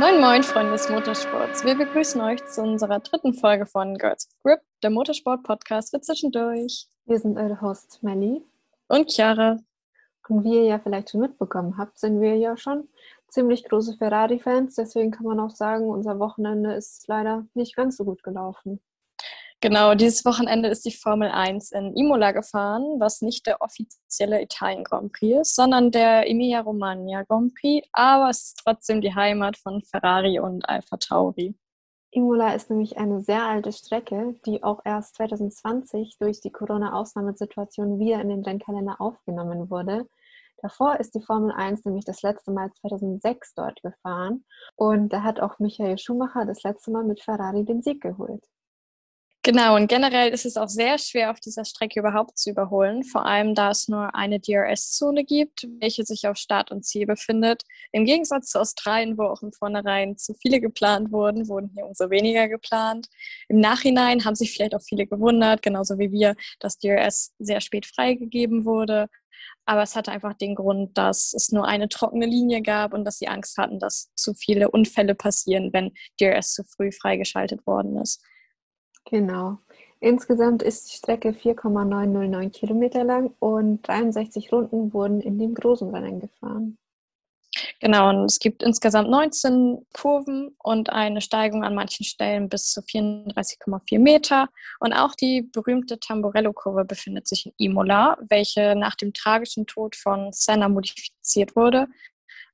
Moin Moin, Freunde des Motorsports. Wir begrüßen euch zu unserer dritten Folge von Girls Grip, der Motorsport-Podcast für zwischendurch. Wir sind eure Hosts Melly und Chiara. Und wie ihr ja vielleicht schon mitbekommen habt, sind wir ja schon ziemlich große Ferrari-Fans. Deswegen kann man auch sagen, unser Wochenende ist leider nicht ganz so gut gelaufen. Genau, dieses Wochenende ist die Formel 1 in Imola gefahren, was nicht der offizielle Italien Grand Prix ist, sondern der Emilia Romagna Grand Prix, aber es ist trotzdem die Heimat von Ferrari und Alpha Tauri. Imola ist nämlich eine sehr alte Strecke, die auch erst 2020 durch die Corona-Ausnahmesituation wieder in den Rennkalender aufgenommen wurde. Davor ist die Formel 1 nämlich das letzte Mal 2006 dort gefahren und da hat auch Michael Schumacher das letzte Mal mit Ferrari den Sieg geholt. Genau, und generell ist es auch sehr schwer, auf dieser Strecke überhaupt zu überholen, vor allem da es nur eine DRS-Zone gibt, welche sich auf Start und Ziel befindet. Im Gegensatz zu Australien, wo auch im Vornherein zu viele geplant wurden, wurden hier umso weniger geplant. Im Nachhinein haben sich vielleicht auch viele gewundert, genauso wie wir, dass DRS sehr spät freigegeben wurde. Aber es hatte einfach den Grund, dass es nur eine trockene Linie gab und dass sie Angst hatten, dass zu viele Unfälle passieren, wenn DRS zu früh freigeschaltet worden ist. Genau. Insgesamt ist die Strecke 4,909 Kilometer lang und 63 Runden wurden in dem großen Rennen gefahren. Genau, und es gibt insgesamt 19 Kurven und eine Steigung an manchen Stellen bis zu 34,4 Meter. Und auch die berühmte Tamburello-Kurve befindet sich in Imola, welche nach dem tragischen Tod von Senna modifiziert wurde,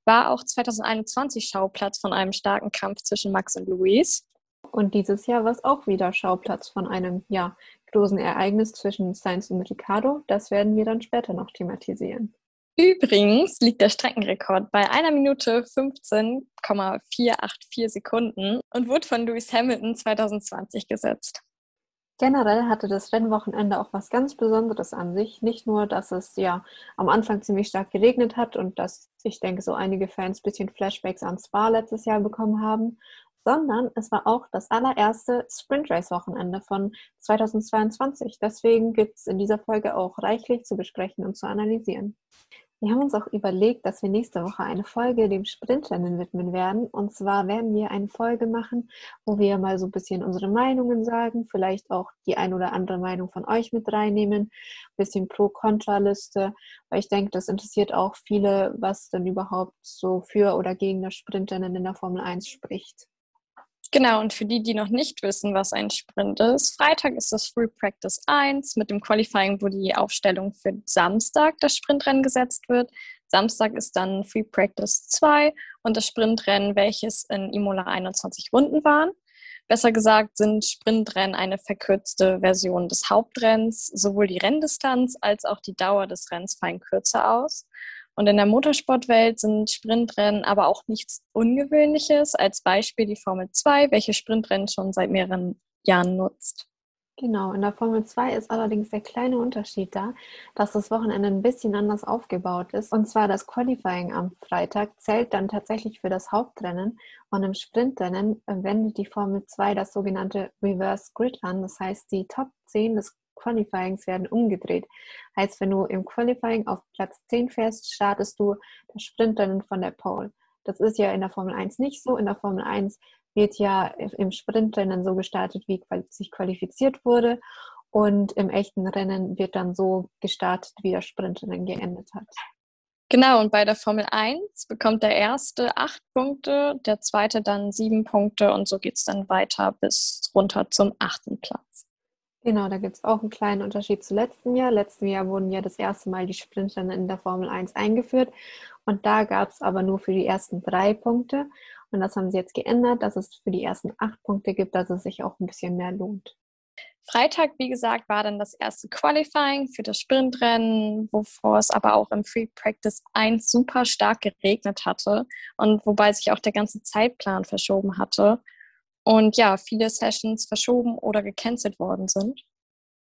war auch 2021 Schauplatz von einem starken Kampf zwischen Max und Luis. Und dieses Jahr war es auch wieder Schauplatz von einem ja, großen Ereignis zwischen Sainz und Ricardo. Das werden wir dann später noch thematisieren. Übrigens liegt der Streckenrekord bei einer Minute 15,484 Sekunden und wurde von Lewis Hamilton 2020 gesetzt. Generell hatte das Rennwochenende auch was ganz Besonderes an sich. Nicht nur, dass es ja am Anfang ziemlich stark geregnet hat und dass ich denke, so einige Fans ein bisschen Flashbacks an Spa letztes Jahr bekommen haben, sondern es war auch das allererste Sprint Race Wochenende von 2022. Deswegen gibt es in dieser Folge auch reichlich zu besprechen und zu analysieren. Wir haben uns auch überlegt, dass wir nächste Woche eine Folge dem Sprintrennen widmen werden. Und zwar werden wir eine Folge machen, wo wir mal so ein bisschen unsere Meinungen sagen, vielleicht auch die ein oder andere Meinung von euch mit reinnehmen, ein bisschen Pro-Kontra-Liste, weil ich denke, das interessiert auch viele, was denn überhaupt so für oder gegen das Sprintrennen in der Formel 1 spricht. Genau, und für die, die noch nicht wissen, was ein Sprint ist, Freitag ist das Free Practice 1 mit dem Qualifying, wo die Aufstellung für Samstag das Sprintrennen gesetzt wird. Samstag ist dann Free Practice 2 und das Sprintrennen, welches in Imola 21 Runden waren. Besser gesagt sind Sprintrennen eine verkürzte Version des Hauptrenns. Sowohl die Renndistanz als auch die Dauer des Renns fallen kürzer aus. Und in der Motorsportwelt sind Sprintrennen aber auch nichts Ungewöhnliches. Als Beispiel die Formel 2, welche Sprintrennen schon seit mehreren Jahren nutzt. Genau, in der Formel 2 ist allerdings der kleine Unterschied da, dass das Wochenende ein bisschen anders aufgebaut ist. Und zwar das Qualifying am Freitag zählt dann tatsächlich für das Hauptrennen und im Sprintrennen wendet die Formel 2 das sogenannte Reverse Grid an. Das heißt, die Top 10 des Qualifyings werden umgedreht. Heißt, wenn du im Qualifying auf Platz 10 fährst, startest du das Sprintrennen von der Pole. Das ist ja in der Formel 1 nicht so. In der Formel 1 wird ja im Sprintrennen so gestartet, wie sich qualifiziert wurde. Und im echten Rennen wird dann so gestartet, wie das Sprintrennen geendet hat. Genau, und bei der Formel 1 bekommt der erste acht Punkte, der zweite dann sieben Punkte und so geht es dann weiter bis runter zum achten Platz. Genau, da gibt es auch einen kleinen Unterschied zu letztem Jahr. Letztem Jahr wurden ja das erste Mal die Sprinter in der Formel 1 eingeführt und da gab es aber nur für die ersten drei Punkte. Und das haben sie jetzt geändert, dass es für die ersten acht Punkte gibt, dass es sich auch ein bisschen mehr lohnt. Freitag, wie gesagt, war dann das erste Qualifying für das Sprintrennen, wovor es aber auch im Free Practice 1 super stark geregnet hatte und wobei sich auch der ganze Zeitplan verschoben hatte und ja, viele Sessions verschoben oder gecancelt worden sind.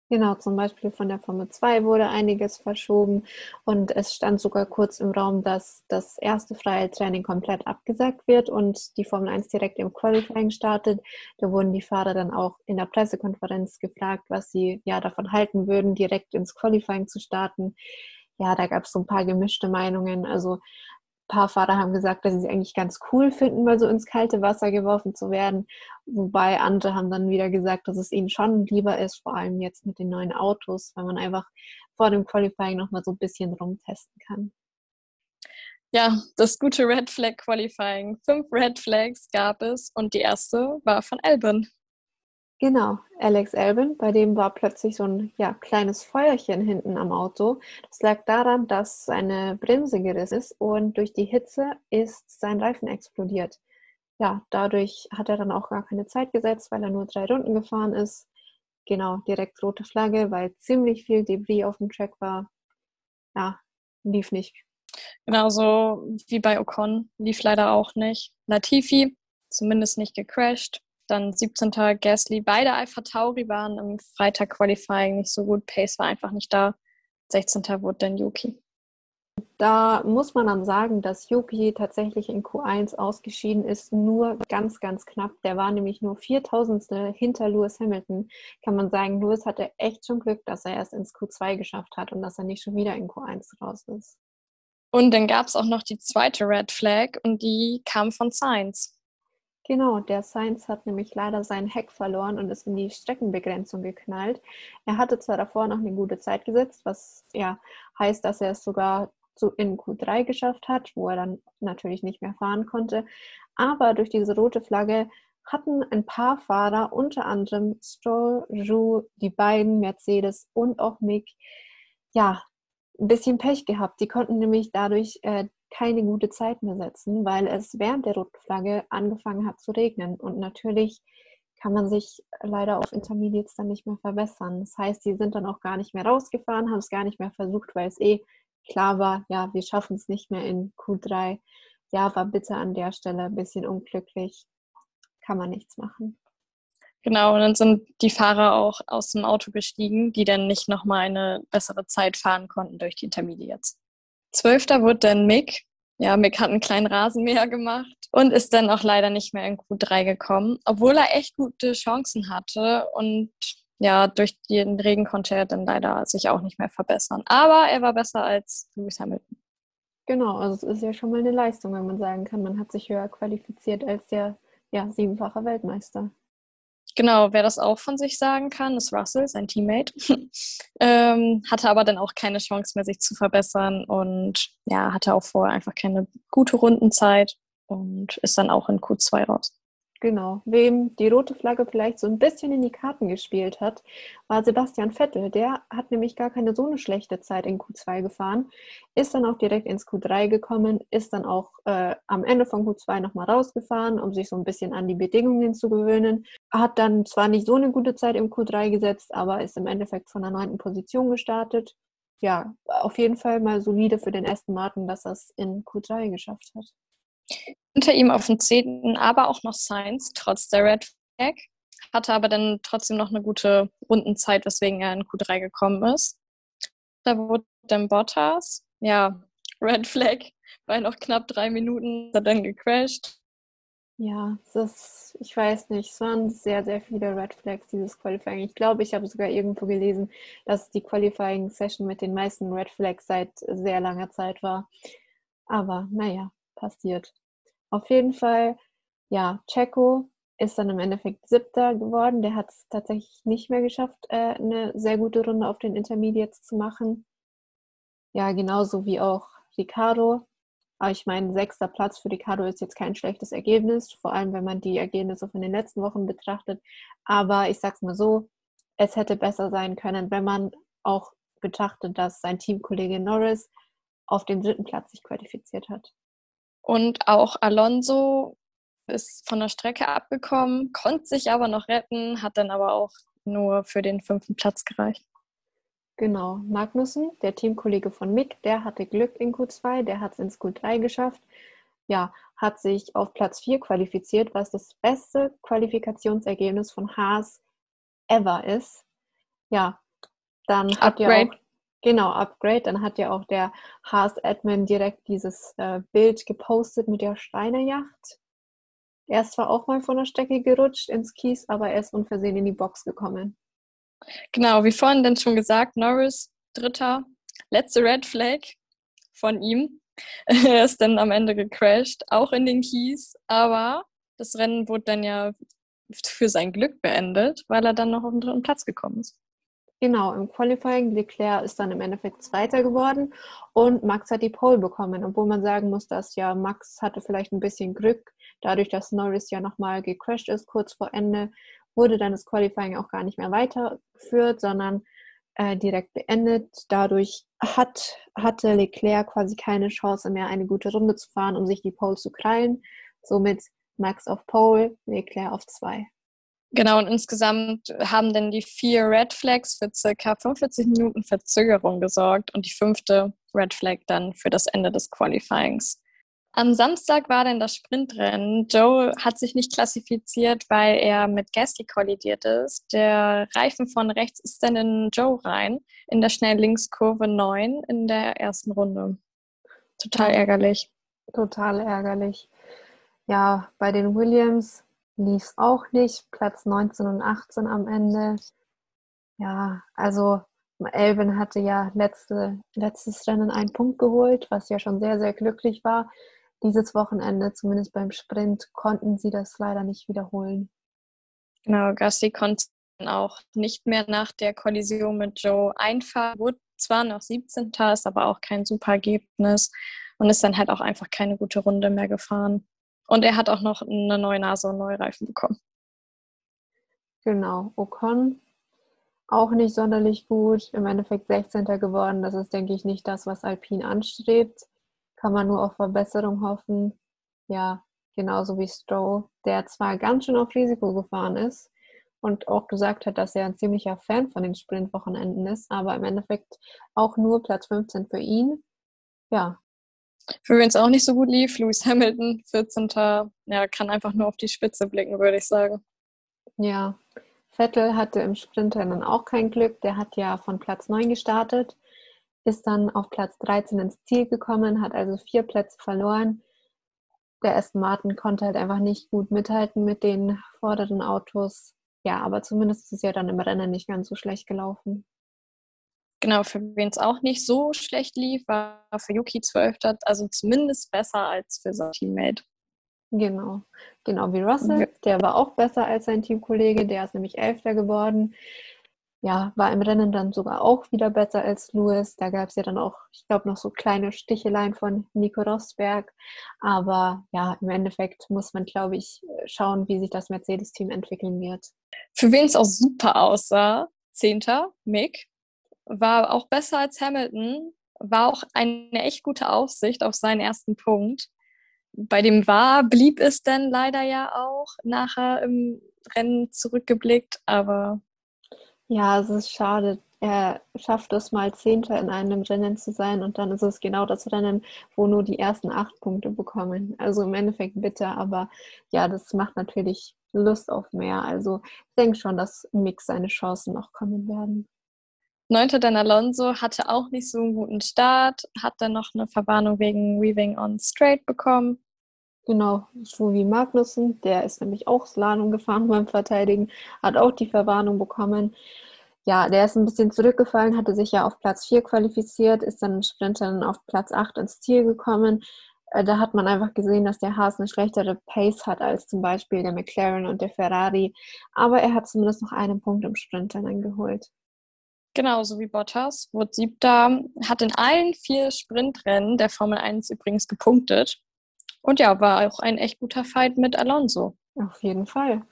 Genau, zum Beispiel von der Formel 2 wurde einiges verschoben und es stand sogar kurz im Raum, dass das erste freie Training komplett abgesagt wird und die Formel 1 direkt im Qualifying startet. Da wurden die Fahrer dann auch in der Pressekonferenz gefragt, was sie ja davon halten würden, direkt ins Qualifying zu starten. Ja, da gab es so ein paar gemischte Meinungen. Also paar Fahrer haben gesagt, dass sie es eigentlich ganz cool finden, mal so ins kalte Wasser geworfen zu werden. Wobei andere haben dann wieder gesagt, dass es ihnen schon lieber ist, vor allem jetzt mit den neuen Autos, weil man einfach vor dem Qualifying nochmal so ein bisschen rumtesten kann. Ja, das gute Red Flag Qualifying. Fünf Red Flags gab es und die erste war von Albin. Genau, Alex Albin, bei dem war plötzlich so ein ja, kleines Feuerchen hinten am Auto. Das lag daran, dass seine Bremse gerissen ist und durch die Hitze ist sein Reifen explodiert. Ja, dadurch hat er dann auch gar keine Zeit gesetzt, weil er nur drei Runden gefahren ist. Genau, direkt rote Flagge, weil ziemlich viel Debris auf dem Track war. Ja, lief nicht. Genauso wie bei Ocon, lief leider auch nicht. Latifi, zumindest nicht gecrashed. Dann 17. Gasly. Beide Alpha Tauri waren im Freitag-Qualifying nicht so gut. Pace war einfach nicht da. 16. wurde dann Yuki. Da muss man dann sagen, dass Yuki tatsächlich in Q1 ausgeschieden ist, nur ganz, ganz knapp. Der war nämlich nur 4000 hinter Lewis Hamilton. Kann man sagen, Lewis hatte echt schon Glück, dass er erst ins Q2 geschafft hat und dass er nicht schon wieder in Q1 raus ist. Und dann gab es auch noch die zweite Red Flag und die kam von Sainz. Genau, der Sainz hat nämlich leider seinen Heck verloren und ist in die Streckenbegrenzung geknallt. Er hatte zwar davor noch eine gute Zeit gesetzt, was ja heißt, dass er es sogar zu in Q3 geschafft hat, wo er dann natürlich nicht mehr fahren konnte. Aber durch diese rote Flagge hatten ein paar Fahrer, unter anderem Stroll, Roux, die beiden Mercedes und auch Mick, ja, ein bisschen Pech gehabt. Die konnten nämlich dadurch äh, keine gute Zeit mehr setzen, weil es während der roten Flagge angefangen hat zu regnen. Und natürlich kann man sich leider auf Intermediates dann nicht mehr verbessern. Das heißt, sie sind dann auch gar nicht mehr rausgefahren, haben es gar nicht mehr versucht, weil es eh klar war, ja, wir schaffen es nicht mehr in Q3. Ja, war bitte an der Stelle ein bisschen unglücklich. Kann man nichts machen. Genau, und dann sind die Fahrer auch aus dem Auto gestiegen, die dann nicht nochmal eine bessere Zeit fahren konnten durch die Intermediates. Zwölfter wurde dann Mick. Ja, Mick hat einen kleinen Rasenmäher gemacht und ist dann auch leider nicht mehr in Q3 gekommen, obwohl er echt gute Chancen hatte und ja, durch den Regen konnte er dann leider sich auch nicht mehr verbessern. Aber er war besser als Lewis Hamilton. Genau, also es ist ja schon mal eine Leistung, wenn man sagen kann, man hat sich höher qualifiziert als der ja, siebenfache Weltmeister. Genau, wer das auch von sich sagen kann, ist Russell, sein Teammate. ähm, hatte aber dann auch keine Chance mehr, sich zu verbessern und ja, hatte auch vorher einfach keine gute Rundenzeit und ist dann auch in Q2 raus. Genau. Wem die rote Flagge vielleicht so ein bisschen in die Karten gespielt hat, war Sebastian Vettel. Der hat nämlich gar keine so eine schlechte Zeit in Q2 gefahren, ist dann auch direkt ins Q3 gekommen, ist dann auch äh, am Ende von Q2 nochmal rausgefahren, um sich so ein bisschen an die Bedingungen zu gewöhnen. Hat dann zwar nicht so eine gute Zeit im Q3 gesetzt, aber ist im Endeffekt von der neunten Position gestartet. Ja, auf jeden Fall mal solide für den Aston Martin, dass er es in Q3 geschafft hat. Hinter ihm auf dem 10. aber auch noch Science, trotz der Red Flag. Hatte aber dann trotzdem noch eine gute Rundenzeit, weswegen er in Q3 gekommen ist. Da wurde dann Bottas, ja, Red Flag, bei noch knapp drei Minuten, hat dann gecrashed. Ja, das, ich weiß nicht, es waren sehr, sehr viele Red Flags, dieses Qualifying. Ich glaube, ich habe sogar irgendwo gelesen, dass die Qualifying-Session mit den meisten Red Flags seit sehr langer Zeit war. Aber naja, passiert. Auf jeden Fall, ja, Checo ist dann im Endeffekt siebter geworden. Der hat es tatsächlich nicht mehr geschafft, äh, eine sehr gute Runde auf den Intermediates zu machen. Ja, genauso wie auch Ricardo. Aber ich meine, sechster Platz für Ricardo ist jetzt kein schlechtes Ergebnis, vor allem wenn man die Ergebnisse von den letzten Wochen betrachtet. Aber ich sag's mal so, es hätte besser sein können, wenn man auch betrachtet, dass sein Teamkollege Norris auf den dritten Platz sich qualifiziert hat. Und auch Alonso ist von der Strecke abgekommen, konnte sich aber noch retten, hat dann aber auch nur für den fünften Platz gereicht. Genau, Magnussen, der Teamkollege von Mick, der hatte Glück in Q2, der hat es ins Q3 geschafft. Ja, hat sich auf Platz 4 qualifiziert, was das beste Qualifikationsergebnis von Haas ever ist. Ja, dann hat ja auch Genau, Upgrade. Dann hat ja auch der Haas-Admin direkt dieses äh, Bild gepostet mit der Steinejacht. Er ist zwar auch mal von der Strecke gerutscht ins Kies, aber er ist unversehen in die Box gekommen. Genau, wie vorhin dann schon gesagt, Norris, dritter, letzte Red Flag von ihm. er ist dann am Ende gecrashed, auch in den Kies, aber das Rennen wurde dann ja für sein Glück beendet, weil er dann noch auf den dritten Platz gekommen ist. Genau, im Qualifying, Leclerc ist dann im Endeffekt Zweiter geworden und Max hat die Pole bekommen, obwohl man sagen muss, dass ja Max hatte vielleicht ein bisschen Glück, dadurch, dass Norris ja nochmal gecrashed ist kurz vor Ende, wurde dann das Qualifying auch gar nicht mehr weitergeführt, sondern äh, direkt beendet. Dadurch hat, hatte Leclerc quasi keine Chance mehr, eine gute Runde zu fahren, um sich die Pole zu krallen. Somit Max auf Pole, Leclerc auf 2. Genau, und insgesamt haben dann die vier Red Flags für circa 45 Minuten Verzögerung gesorgt und die fünfte Red Flag dann für das Ende des Qualifyings. Am Samstag war dann das Sprintrennen. Joe hat sich nicht klassifiziert, weil er mit Gasly kollidiert ist. Der Reifen von rechts ist dann in Joe rein, in der Schnelllinkskurve 9 in der ersten Runde. Total ärgerlich. Total ärgerlich. Ja, bei den Williams lief es auch nicht. Platz 19 und 18 am Ende. Ja, also Elvin hatte ja letzte, letztes Rennen einen Punkt geholt, was ja schon sehr, sehr glücklich war. Dieses Wochenende, zumindest beim Sprint, konnten sie das leider nicht wiederholen. Genau, Gassi konnte auch nicht mehr nach der Kollision mit Joe einfahren. Wurde zwar noch 17. ist aber auch kein super Ergebnis und ist dann halt auch einfach keine gute Runde mehr gefahren. Und er hat auch noch eine neue Nase und neue Reifen bekommen. Genau. Ocon auch nicht sonderlich gut. Im Endeffekt 16. geworden. Das ist, denke ich, nicht das, was Alpine anstrebt. Kann man nur auf Verbesserung hoffen. Ja, genauso wie Stroll, der zwar ganz schön auf Risiko gefahren ist und auch gesagt hat, dass er ein ziemlicher Fan von den Sprintwochenenden ist, aber im Endeffekt auch nur Platz 15 für ihn. Ja, für wen es auch nicht so gut lief, Lewis Hamilton, 14. Ja, kann einfach nur auf die Spitze blicken, würde ich sagen. Ja, Vettel hatte im Sprintrennen auch kein Glück. Der hat ja von Platz 9 gestartet, ist dann auf Platz 13 ins Ziel gekommen, hat also vier Plätze verloren. Der Aston Martin konnte halt einfach nicht gut mithalten mit den vorderen Autos. Ja, aber zumindest ist es ja dann im Rennen nicht ganz so schlecht gelaufen. Genau, für wen es auch nicht so schlecht lief, war für Yuki 12. Also zumindest besser als für sein Teammate. Genau, genau wie Russell. Der war auch besser als sein Teamkollege. Der ist nämlich Elfter geworden. Ja, war im Rennen dann sogar auch wieder besser als Lewis. Da gab es ja dann auch, ich glaube, noch so kleine Sticheleien von Nico Rosberg. Aber ja, im Endeffekt muss man, glaube ich, schauen, wie sich das Mercedes-Team entwickeln wird. Für wen es auch super aussah, Zehnter, Mick, war auch besser als Hamilton, war auch eine echt gute Aussicht auf seinen ersten Punkt. Bei dem war blieb es dann leider ja auch nachher im Rennen zurückgeblickt, aber. Ja, es ist schade. Er schafft es mal Zehnter in einem Rennen zu sein und dann ist es genau das Rennen, wo nur die ersten acht Punkte bekommen. Also im Endeffekt bitter, aber ja, das macht natürlich Lust auf mehr. Also ich denke schon, dass Mix seine Chancen noch kommen werden. Neunter dann Alonso hatte auch nicht so einen guten Start, hat dann noch eine Verwarnung wegen Weaving on Straight bekommen. Genau, so wie Magnussen, der ist nämlich auch Slalom gefahren beim Verteidigen, hat auch die Verwarnung bekommen. Ja, der ist ein bisschen zurückgefallen, hatte sich ja auf Platz 4 qualifiziert, ist dann im Sprint dann auf Platz 8 ins Ziel gekommen. Äh, da hat man einfach gesehen, dass der Haas eine schlechtere Pace hat als zum Beispiel der McLaren und der Ferrari. Aber er hat zumindest noch einen Punkt im Sprint dann geholt. Genauso wie Bottas, wurde siebter, hat in allen vier Sprintrennen der Formel 1 übrigens gepunktet. Und ja, war auch ein echt guter Fight mit Alonso. Auf jeden Fall.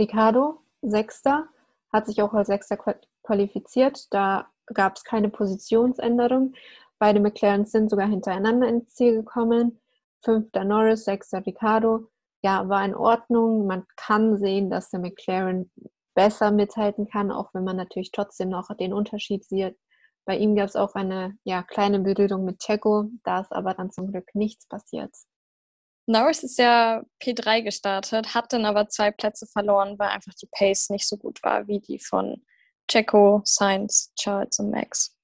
Ricardo, Sechster, hat sich auch als Sechster qualifiziert. Da gab es keine Positionsänderung. Beide McLarens sind sogar hintereinander ins Ziel gekommen. Fünfter Norris, sechster Ricardo. Ja, war in Ordnung. Man kann sehen, dass der McLaren besser mithalten kann, auch wenn man natürlich trotzdem noch den Unterschied sieht. Bei ihm gab es auch eine ja, kleine Berührung mit Checo, da ist aber dann zum Glück nichts passiert. Norris ist ja P3 gestartet, hat dann aber zwei Plätze verloren, weil einfach die Pace nicht so gut war wie die von Checo, Sainz, Charles und Max.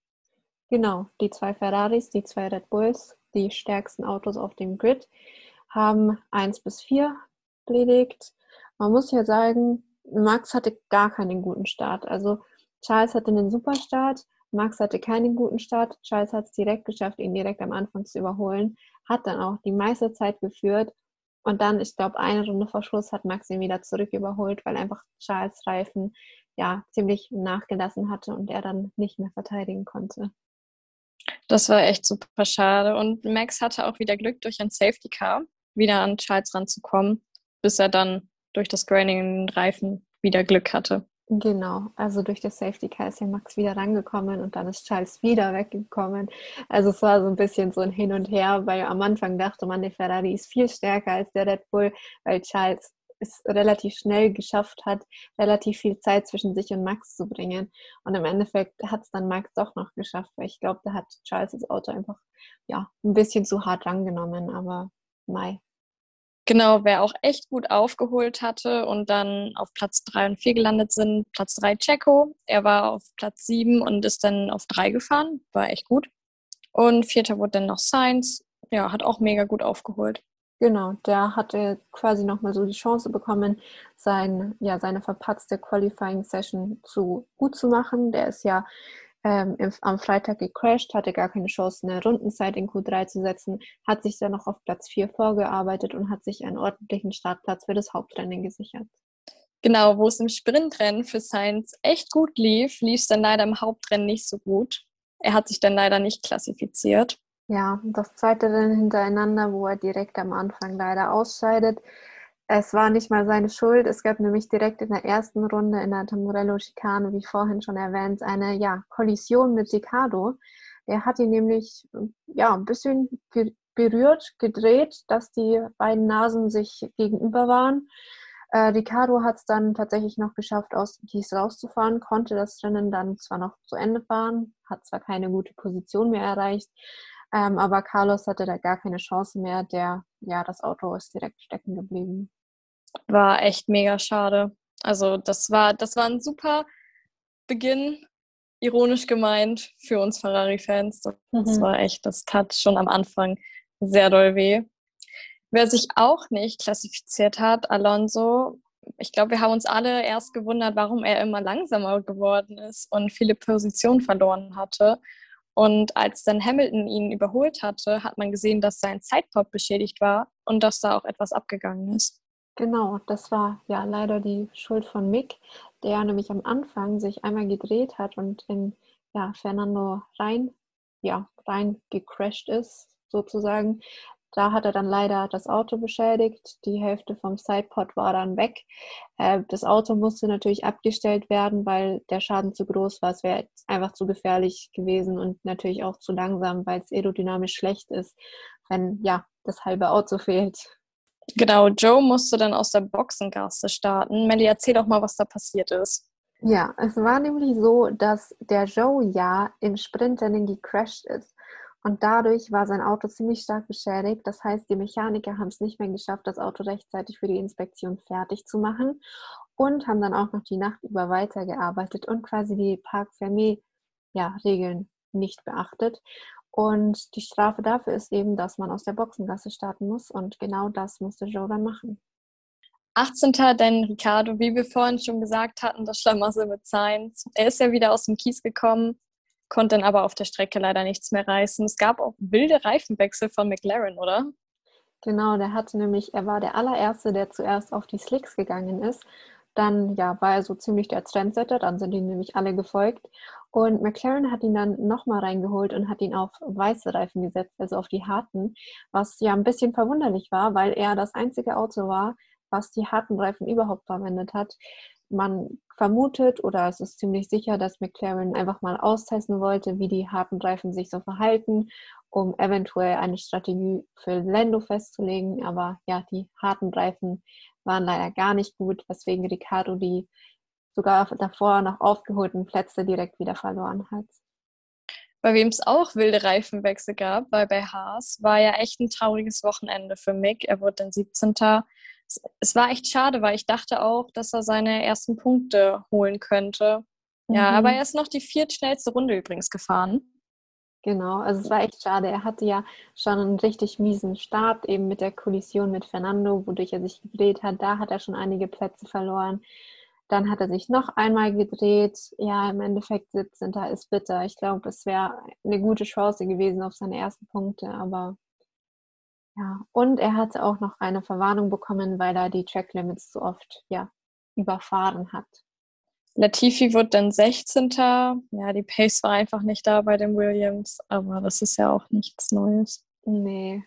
Genau, die zwei Ferraris, die zwei Red Bulls, die stärksten Autos auf dem Grid, haben 1 bis 4 belegt. Man muss ja sagen, Max hatte gar keinen guten Start. Also Charles hatte einen super Start, Max hatte keinen guten Start. Charles hat es direkt geschafft, ihn direkt am Anfang zu überholen. Hat dann auch die meiste Zeit geführt. Und dann, ich glaube, eine Runde vor Schluss hat Max ihn wieder zurück überholt, weil einfach Charles Reifen ja ziemlich nachgelassen hatte und er dann nicht mehr verteidigen konnte. Das war echt super schade. Und Max hatte auch wieder Glück, durch ein Safety Car wieder an Charles ranzukommen, bis er dann durch das Graining in den Reifen wieder Glück hatte. Genau, also durch das Safety Car ist ja Max wieder rangekommen und dann ist Charles wieder weggekommen. Also es war so ein bisschen so ein Hin und Her, weil am Anfang dachte man, der Ferrari ist viel stärker als der Red Bull, weil Charles es relativ schnell geschafft hat, relativ viel Zeit zwischen sich und Max zu bringen. Und im Endeffekt hat es dann Max doch noch geschafft, weil ich glaube, da hat Charles das Auto einfach ja ein bisschen zu hart rangenommen, aber Mai, Genau, wer auch echt gut aufgeholt hatte und dann auf Platz 3 und 4 gelandet sind, Platz 3 Checo. Er war auf Platz 7 und ist dann auf 3 gefahren, war echt gut. Und vierter wurde dann noch Sainz, ja, hat auch mega gut aufgeholt. Genau, der hatte quasi nochmal so die Chance bekommen, sein, ja, seine verpatzte Qualifying Session zu gut zu machen. Der ist ja ähm, am Freitag gecrashed, hatte gar keine Chance, eine Rundenzeit in Q3 zu setzen, hat sich dann noch auf Platz 4 vorgearbeitet und hat sich einen ordentlichen Startplatz für das Hauptrennen gesichert. Genau, wo es im Sprintrennen für Sainz echt gut lief, lief es dann leider im Hauptrennen nicht so gut. Er hat sich dann leider nicht klassifiziert. Ja, das zweite Rennen hintereinander, wo er direkt am Anfang leider ausscheidet. Es war nicht mal seine Schuld. Es gab nämlich direkt in der ersten Runde in der Tamurello-Schikane, wie vorhin schon erwähnt, eine ja, Kollision mit Ricardo. Der hat ihn nämlich ja, ein bisschen berührt, gedreht, dass die beiden Nasen sich gegenüber waren. Äh, Ricardo hat es dann tatsächlich noch geschafft, aus Kies rauszufahren, konnte das Rennen dann zwar noch zu Ende fahren, hat zwar keine gute Position mehr erreicht, ähm, aber Carlos hatte da gar keine Chance mehr. Der, ja, das Auto ist direkt stecken geblieben war echt mega schade. Also das war, das war ein super Beginn, ironisch gemeint, für uns Ferrari-Fans. Das mhm. war echt, das tat schon am Anfang sehr doll weh. Wer sich auch nicht klassifiziert hat, Alonso, ich glaube, wir haben uns alle erst gewundert, warum er immer langsamer geworden ist und viele Positionen verloren hatte. Und als dann Hamilton ihn überholt hatte, hat man gesehen, dass sein Zeitpop beschädigt war und dass da auch etwas abgegangen ist. Genau, das war ja leider die Schuld von Mick, der nämlich am Anfang sich einmal gedreht hat und in ja, Fernando rein, ja, rein gecrashed ist, sozusagen. Da hat er dann leider das Auto beschädigt. Die Hälfte vom Sidepod war dann weg. Äh, das Auto musste natürlich abgestellt werden, weil der Schaden zu groß war. Es wäre einfach zu gefährlich gewesen und natürlich auch zu langsam, weil es aerodynamisch schlecht ist, wenn ja das halbe Auto fehlt. Genau, Joe musste dann aus der Boxengasse starten. Melly, erzähl doch mal, was da passiert ist. Ja, es war nämlich so, dass der Joe ja im Sprintrennen gecrashed ist. Und dadurch war sein Auto ziemlich stark beschädigt. Das heißt, die Mechaniker haben es nicht mehr geschafft, das Auto rechtzeitig für die Inspektion fertig zu machen und haben dann auch noch die Nacht über weitergearbeitet und quasi die Park Fermé ja, Regeln nicht beachtet. Und die Strafe dafür ist eben, dass man aus der Boxengasse starten muss. Und genau das musste Joe dann machen. 18. denn Ricardo, wie wir vorhin schon gesagt hatten, das Schlamassel mit Sainz. Er ist ja wieder aus dem Kies gekommen, konnte dann aber auf der Strecke leider nichts mehr reißen. Es gab auch wilde Reifenwechsel von McLaren, oder? Genau, der hatte nämlich, er war der allererste, der zuerst auf die Slicks gegangen ist. Dann ja, war er so ziemlich der Trendsetter, dann sind ihm nämlich alle gefolgt. Und McLaren hat ihn dann nochmal reingeholt und hat ihn auf weiße Reifen gesetzt, also auf die harten, was ja ein bisschen verwunderlich war, weil er das einzige Auto war, was die harten Reifen überhaupt verwendet hat. Man vermutet oder es ist ziemlich sicher, dass McLaren einfach mal austesten wollte, wie die harten Reifen sich so verhalten, um eventuell eine Strategie für Lando festzulegen. Aber ja, die harten Reifen waren leider gar nicht gut, weswegen Ricardo die sogar davor noch aufgeholten Plätze direkt wieder verloren hat. Bei wem es auch wilde Reifenwechsel gab, weil bei Haas war ja echt ein trauriges Wochenende für Mick. Er wurde dann 17. Es war echt schade, weil ich dachte auch, dass er seine ersten Punkte holen könnte. Ja, mhm. aber er ist noch die viertschnellste Runde übrigens gefahren. Genau, also es war echt schade. Er hatte ja schon einen richtig miesen Start, eben mit der Kollision mit Fernando, wodurch er sich gedreht hat. Da hat er schon einige Plätze verloren. Dann hat er sich noch einmal gedreht. Ja, im Endeffekt 17. ist bitter. Ich glaube, es wäre eine gute Chance gewesen auf seine ersten Punkte, aber ja. Und er hatte auch noch eine Verwarnung bekommen, weil er die Track Limits zu oft ja, überfahren hat. Latifi wird dann 16. Ja, die Pace war einfach nicht da bei den Williams, aber das ist ja auch nichts Neues. Nee.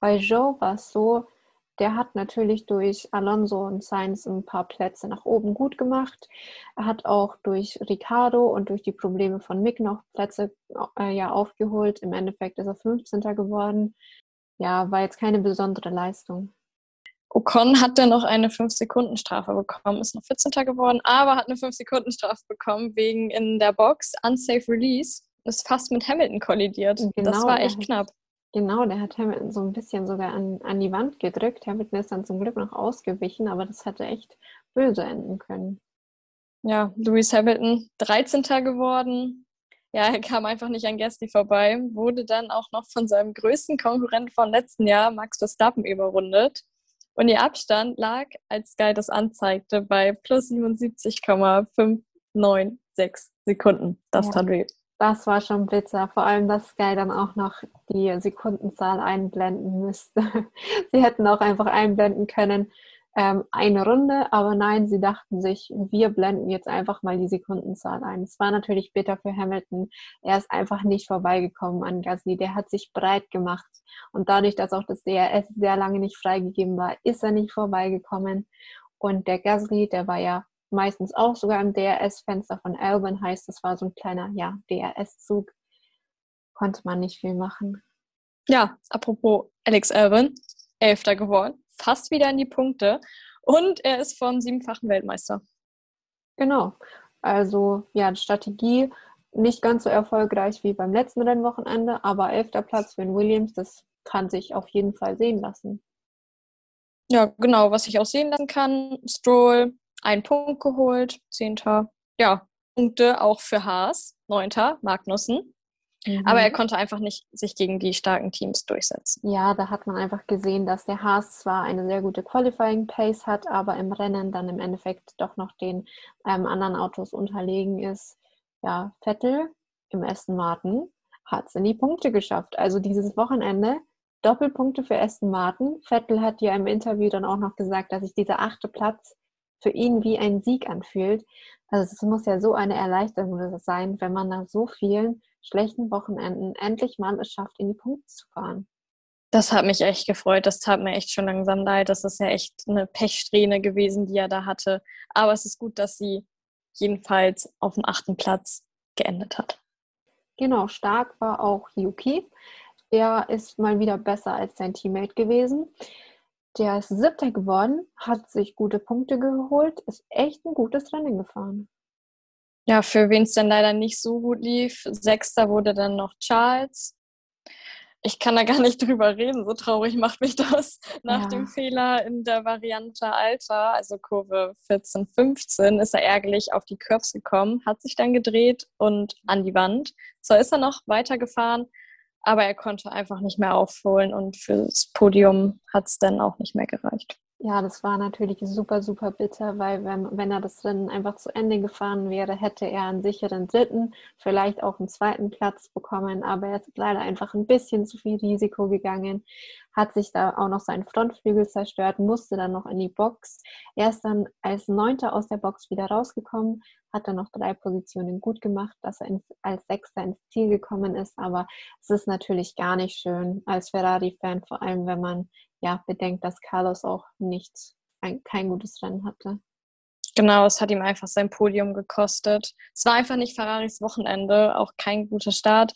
Bei Joe war es so, der hat natürlich durch Alonso und Sainz ein paar Plätze nach oben gut gemacht. Er hat auch durch Ricardo und durch die Probleme von Mick noch Plätze äh, ja, aufgeholt. Im Endeffekt ist er 15. geworden. Ja, war jetzt keine besondere Leistung. Ocon hat dann noch eine 5-Sekunden-Strafe bekommen, ist noch 14. geworden, aber hat eine 5-Sekunden-Strafe bekommen wegen in der Box Unsafe Release. Ist fast mit Hamilton kollidiert. Genau, das war echt knapp. Genau, der hat Hamilton so ein bisschen sogar an, an die Wand gedrückt. Hamilton ist dann zum Glück noch ausgewichen, aber das hätte echt böse enden können. Ja, Lewis Hamilton 13. geworden. Ja, er kam einfach nicht an Gasly vorbei, wurde dann auch noch von seinem größten Konkurrenten vom letzten Jahr, Max Verstappen, überrundet. Und ihr Abstand lag, als Sky das anzeigte, bei plus 77,596 Sekunden. Das ja. tat weh. Das war schon bitter, vor allem, dass Sky dann auch noch die Sekundenzahl einblenden müsste. sie hätten auch einfach einblenden können, ähm, eine Runde, aber nein, sie dachten sich, wir blenden jetzt einfach mal die Sekundenzahl ein. Es war natürlich bitter für Hamilton. Er ist einfach nicht vorbeigekommen an Gasly. Der hat sich breit gemacht und dadurch, dass auch das DRS sehr lange nicht freigegeben war, ist er nicht vorbeigekommen. Und der Gasly, der war ja meistens auch sogar im DRS-Fenster von Albon, heißt, das war so ein kleiner, ja, DRS-Zug. Konnte man nicht viel machen. Ja, apropos Alex Albon, Elfter geworden, fast wieder in die Punkte und er ist vom siebenfachen Weltmeister. Genau. Also ja, Strategie nicht ganz so erfolgreich wie beim letzten Rennwochenende, aber elfter Platz für den Williams, das kann sich auf jeden Fall sehen lassen. Ja, genau, was ich auch sehen lassen kann, Stroll einen Punkt geholt, Zehnter. Ja, Punkte auch für Haas, Neunter, Magnussen. Mhm. Aber er konnte einfach nicht sich gegen die starken Teams durchsetzen. Ja, da hat man einfach gesehen, dass der Haas zwar eine sehr gute Qualifying Pace hat, aber im Rennen dann im Endeffekt doch noch den ähm, anderen Autos unterlegen ist. Ja, Vettel im Aston Martin hat es in die Punkte geschafft. Also dieses Wochenende Doppelpunkte für Aston Martin. Vettel hat ja im Interview dann auch noch gesagt, dass sich dieser achte Platz für ihn wie ein Sieg anfühlt. Also es muss ja so eine Erleichterung sein, wenn man nach so vielen schlechten Wochenenden endlich mal es schafft, in die Punkte zu fahren. Das hat mich echt gefreut. Das tat mir echt schon langsam leid. Das ist ja echt eine Pechsträhne gewesen, die er da hatte. Aber es ist gut, dass sie jedenfalls auf dem achten Platz geendet hat. Genau, stark war auch Yuki. Der ist mal wieder besser als sein Teammate gewesen. Der ist siebter geworden, hat sich gute Punkte geholt, ist echt ein gutes Rennen gefahren. Ja, für wen es dann leider nicht so gut lief. Sechster wurde dann noch Charles. Ich kann da gar nicht drüber reden, so traurig macht mich das. Nach ja. dem Fehler in der Variante Alter, also Kurve 14, 15, ist er ärgerlich auf die Curbs gekommen, hat sich dann gedreht und an die Wand. Zwar ist er noch weitergefahren, aber er konnte einfach nicht mehr aufholen und fürs Podium hat es dann auch nicht mehr gereicht. Ja, das war natürlich super, super bitter, weil wenn, wenn er das Rennen einfach zu Ende gefahren wäre, hätte er einen sicheren dritten, vielleicht auch einen zweiten Platz bekommen, aber er ist leider einfach ein bisschen zu viel Risiko gegangen, hat sich da auch noch seinen Frontflügel zerstört, musste dann noch in die Box. Er ist dann als Neunter aus der Box wieder rausgekommen, hat dann noch drei Positionen gut gemacht, dass er als Sechster ins Ziel gekommen ist, aber es ist natürlich gar nicht schön als Ferrari-Fan, vor allem wenn man ja, bedenkt, dass Carlos auch nicht ein, kein gutes Rennen hatte. Genau, es hat ihm einfach sein Podium gekostet. Es war einfach nicht Ferraris Wochenende, auch kein guter Start.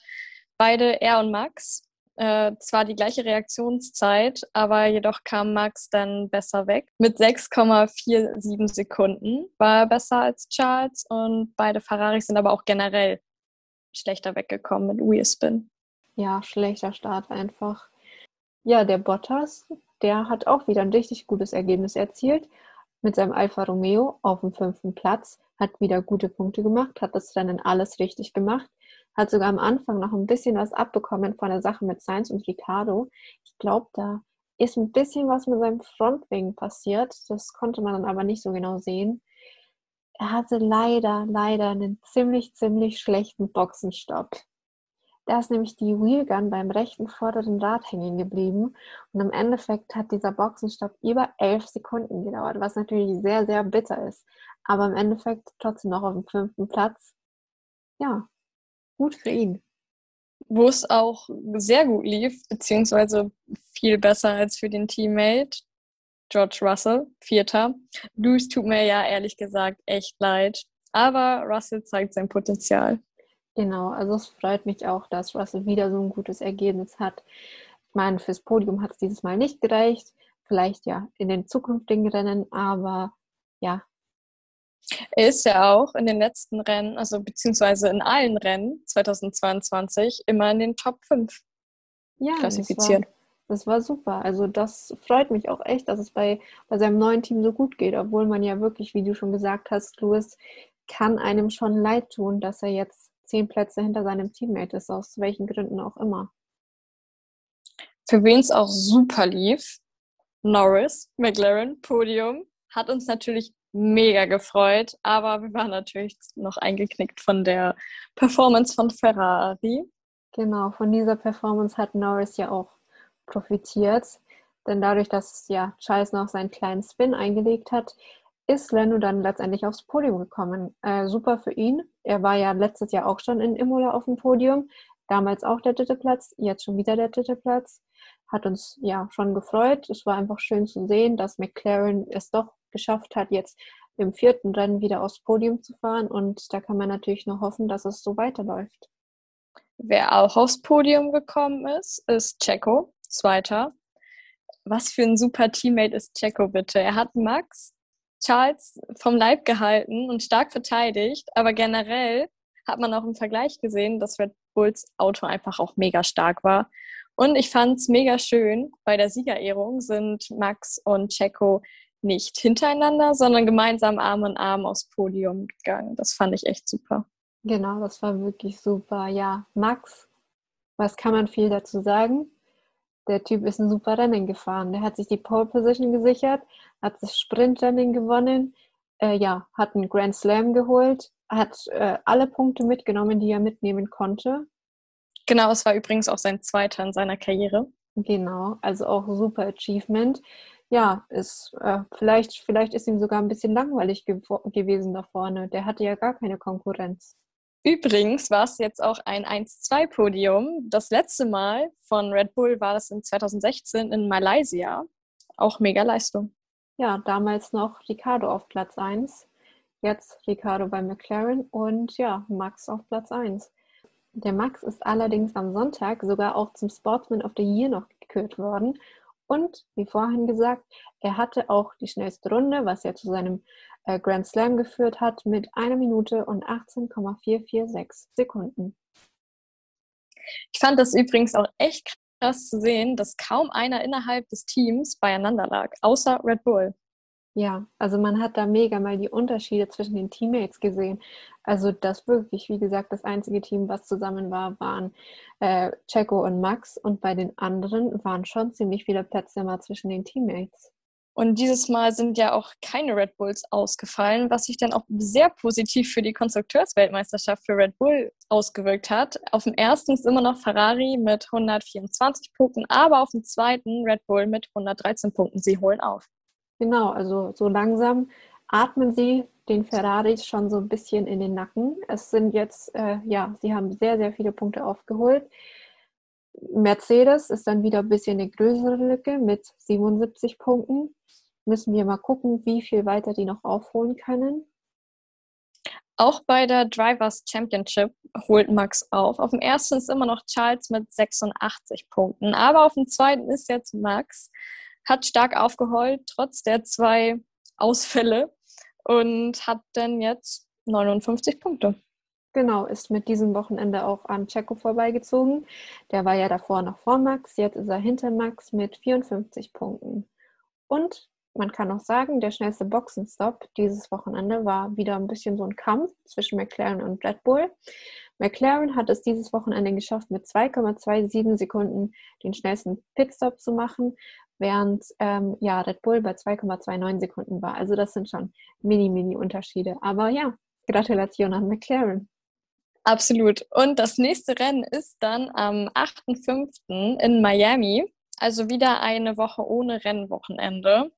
Beide, er und Max, äh, zwar die gleiche Reaktionszeit, aber jedoch kam Max dann besser weg. Mit 6,47 Sekunden war er besser als Charles und beide Ferraris sind aber auch generell schlechter weggekommen mit Wheel Spin. Ja, schlechter Start einfach. Ja, der Bottas, der hat auch wieder ein richtig gutes Ergebnis erzielt mit seinem Alfa Romeo auf dem fünften Platz, hat wieder gute Punkte gemacht, hat das Rennen alles richtig gemacht, hat sogar am Anfang noch ein bisschen was abbekommen von der Sache mit Sainz und Ricardo. Ich glaube, da ist ein bisschen was mit seinem Frontwing passiert. Das konnte man dann aber nicht so genau sehen. er hatte leider, leider einen ziemlich, ziemlich schlechten Boxenstopp. Da ist nämlich die Wheelgun beim rechten vorderen Rad hängen geblieben und im Endeffekt hat dieser Boxenstopp über elf Sekunden gedauert, was natürlich sehr, sehr bitter ist. Aber im Endeffekt trotzdem noch auf dem fünften Platz. Ja, gut für ihn. Wo es auch sehr gut lief, beziehungsweise viel besser als für den Teammate, George Russell, Vierter. Lewis tut mir ja ehrlich gesagt echt leid, aber Russell zeigt sein Potenzial. Genau, also es freut mich auch, dass Russell wieder so ein gutes Ergebnis hat. Ich meine, fürs Podium hat es dieses Mal nicht gereicht, vielleicht ja in den zukünftigen Rennen, aber ja. Er ist ja auch in den letzten Rennen, also beziehungsweise in allen Rennen 2022 immer in den Top 5 ja, klassifiziert. Das war, das war super. Also das freut mich auch echt, dass es bei, bei seinem neuen Team so gut geht, obwohl man ja wirklich, wie du schon gesagt hast, Louis, kann einem schon leid tun, dass er jetzt zehn Plätze hinter seinem Teammate ist, aus welchen Gründen auch immer. Für wen es auch super lief, Norris, McLaren, Podium, hat uns natürlich mega gefreut, aber wir waren natürlich noch eingeknickt von der Performance von Ferrari. Genau, von dieser Performance hat Norris ja auch profitiert. Denn dadurch, dass ja Charles noch seinen kleinen Spin eingelegt hat, ist Lando dann letztendlich aufs Podium gekommen. Äh, super für ihn. Er war ja letztes Jahr auch schon in Imola auf dem Podium. Damals auch der dritte Platz, jetzt schon wieder der dritte Platz. Hat uns ja schon gefreut. Es war einfach schön zu sehen, dass McLaren es doch geschafft hat, jetzt im vierten Rennen wieder aufs Podium zu fahren. Und da kann man natürlich nur hoffen, dass es so weiterläuft. Wer auch aufs Podium gekommen ist, ist Checo, Zweiter. Was für ein super Teammate ist Checo bitte. Er hat Max Charles vom Leib gehalten und stark verteidigt, aber generell hat man auch im Vergleich gesehen, dass Red Bulls Auto einfach auch mega stark war. Und ich fand es mega schön, bei der Siegerehrung sind Max und Checo nicht hintereinander, sondern gemeinsam Arm in Arm aufs Podium gegangen. Das fand ich echt super. Genau, das war wirklich super. Ja, Max, was kann man viel dazu sagen? Der Typ ist ein super Rennen gefahren. Der hat sich die Pole Position gesichert, hat das Sprintrennen gewonnen, äh, ja, hat einen Grand Slam geholt, hat äh, alle Punkte mitgenommen, die er mitnehmen konnte. Genau, es war übrigens auch sein zweiter in seiner Karriere. Genau, also auch super Achievement. Ja, ist, äh, vielleicht, vielleicht ist ihm sogar ein bisschen langweilig gew gewesen da vorne. Der hatte ja gar keine Konkurrenz. Übrigens war es jetzt auch ein 1-2-Podium. Das letzte Mal von Red Bull war das in 2016 in Malaysia. Auch mega Leistung. Ja, damals noch Ricardo auf Platz 1. Jetzt Ricardo bei McLaren und ja, Max auf Platz 1. Der Max ist allerdings am Sonntag sogar auch zum Sportsman of the Year noch gekürt worden. Und wie vorhin gesagt, er hatte auch die schnellste Runde, was ja zu seinem Grand Slam geführt hat mit einer Minute und 18,446 Sekunden. Ich fand das übrigens auch echt krass zu sehen, dass kaum einer innerhalb des Teams beieinander lag, außer Red Bull. Ja, also man hat da mega mal die Unterschiede zwischen den Teammates gesehen. Also das wirklich, wie gesagt, das einzige Team, was zusammen war, waren äh, Checo und Max und bei den anderen waren schon ziemlich viele Plätze mal zwischen den Teammates. Und dieses Mal sind ja auch keine Red Bulls ausgefallen, was sich dann auch sehr positiv für die Konstrukteursweltmeisterschaft für Red Bull ausgewirkt hat. Auf dem ersten ist immer noch Ferrari mit 124 Punkten, aber auf dem zweiten Red Bull mit 113 Punkten. Sie holen auf. Genau, also so langsam atmen sie den Ferraris schon so ein bisschen in den Nacken. Es sind jetzt, äh, ja, sie haben sehr, sehr viele Punkte aufgeholt. Mercedes ist dann wieder ein bisschen eine größere Lücke mit 77 Punkten müssen wir mal gucken, wie viel weiter die noch aufholen können. Auch bei der Drivers Championship holt Max auf. Auf dem ersten ist immer noch Charles mit 86 Punkten, aber auf dem zweiten ist jetzt Max. Hat stark aufgeholt, trotz der zwei Ausfälle und hat dann jetzt 59 Punkte. Genau, ist mit diesem Wochenende auch an Checo vorbeigezogen. Der war ja davor noch vor Max, jetzt ist er hinter Max mit 54 Punkten. Und man kann auch sagen, der schnellste Boxenstopp dieses Wochenende war wieder ein bisschen so ein Kampf zwischen McLaren und Red Bull. McLaren hat es dieses Wochenende geschafft, mit 2,27 Sekunden den schnellsten Pitstop zu machen. während ähm, ja, Red Bull bei 2,29 Sekunden war. Also das sind schon mini-mini-Unterschiede. Aber ja, Gratulation an McLaren. Absolut. Und das nächste Rennen ist dann am 8.5. in Miami. Also wieder eine Woche ohne Rennwochenende.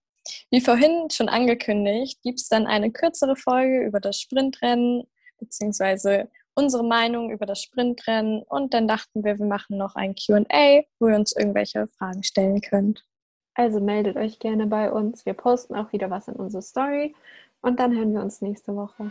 Wie vorhin schon angekündigt, gibt es dann eine kürzere Folge über das Sprintrennen beziehungsweise unsere Meinung über das Sprintrennen und dann dachten wir, wir machen noch ein QA, wo ihr uns irgendwelche Fragen stellen könnt. Also meldet euch gerne bei uns. Wir posten auch wieder was in unsere Story und dann hören wir uns nächste Woche.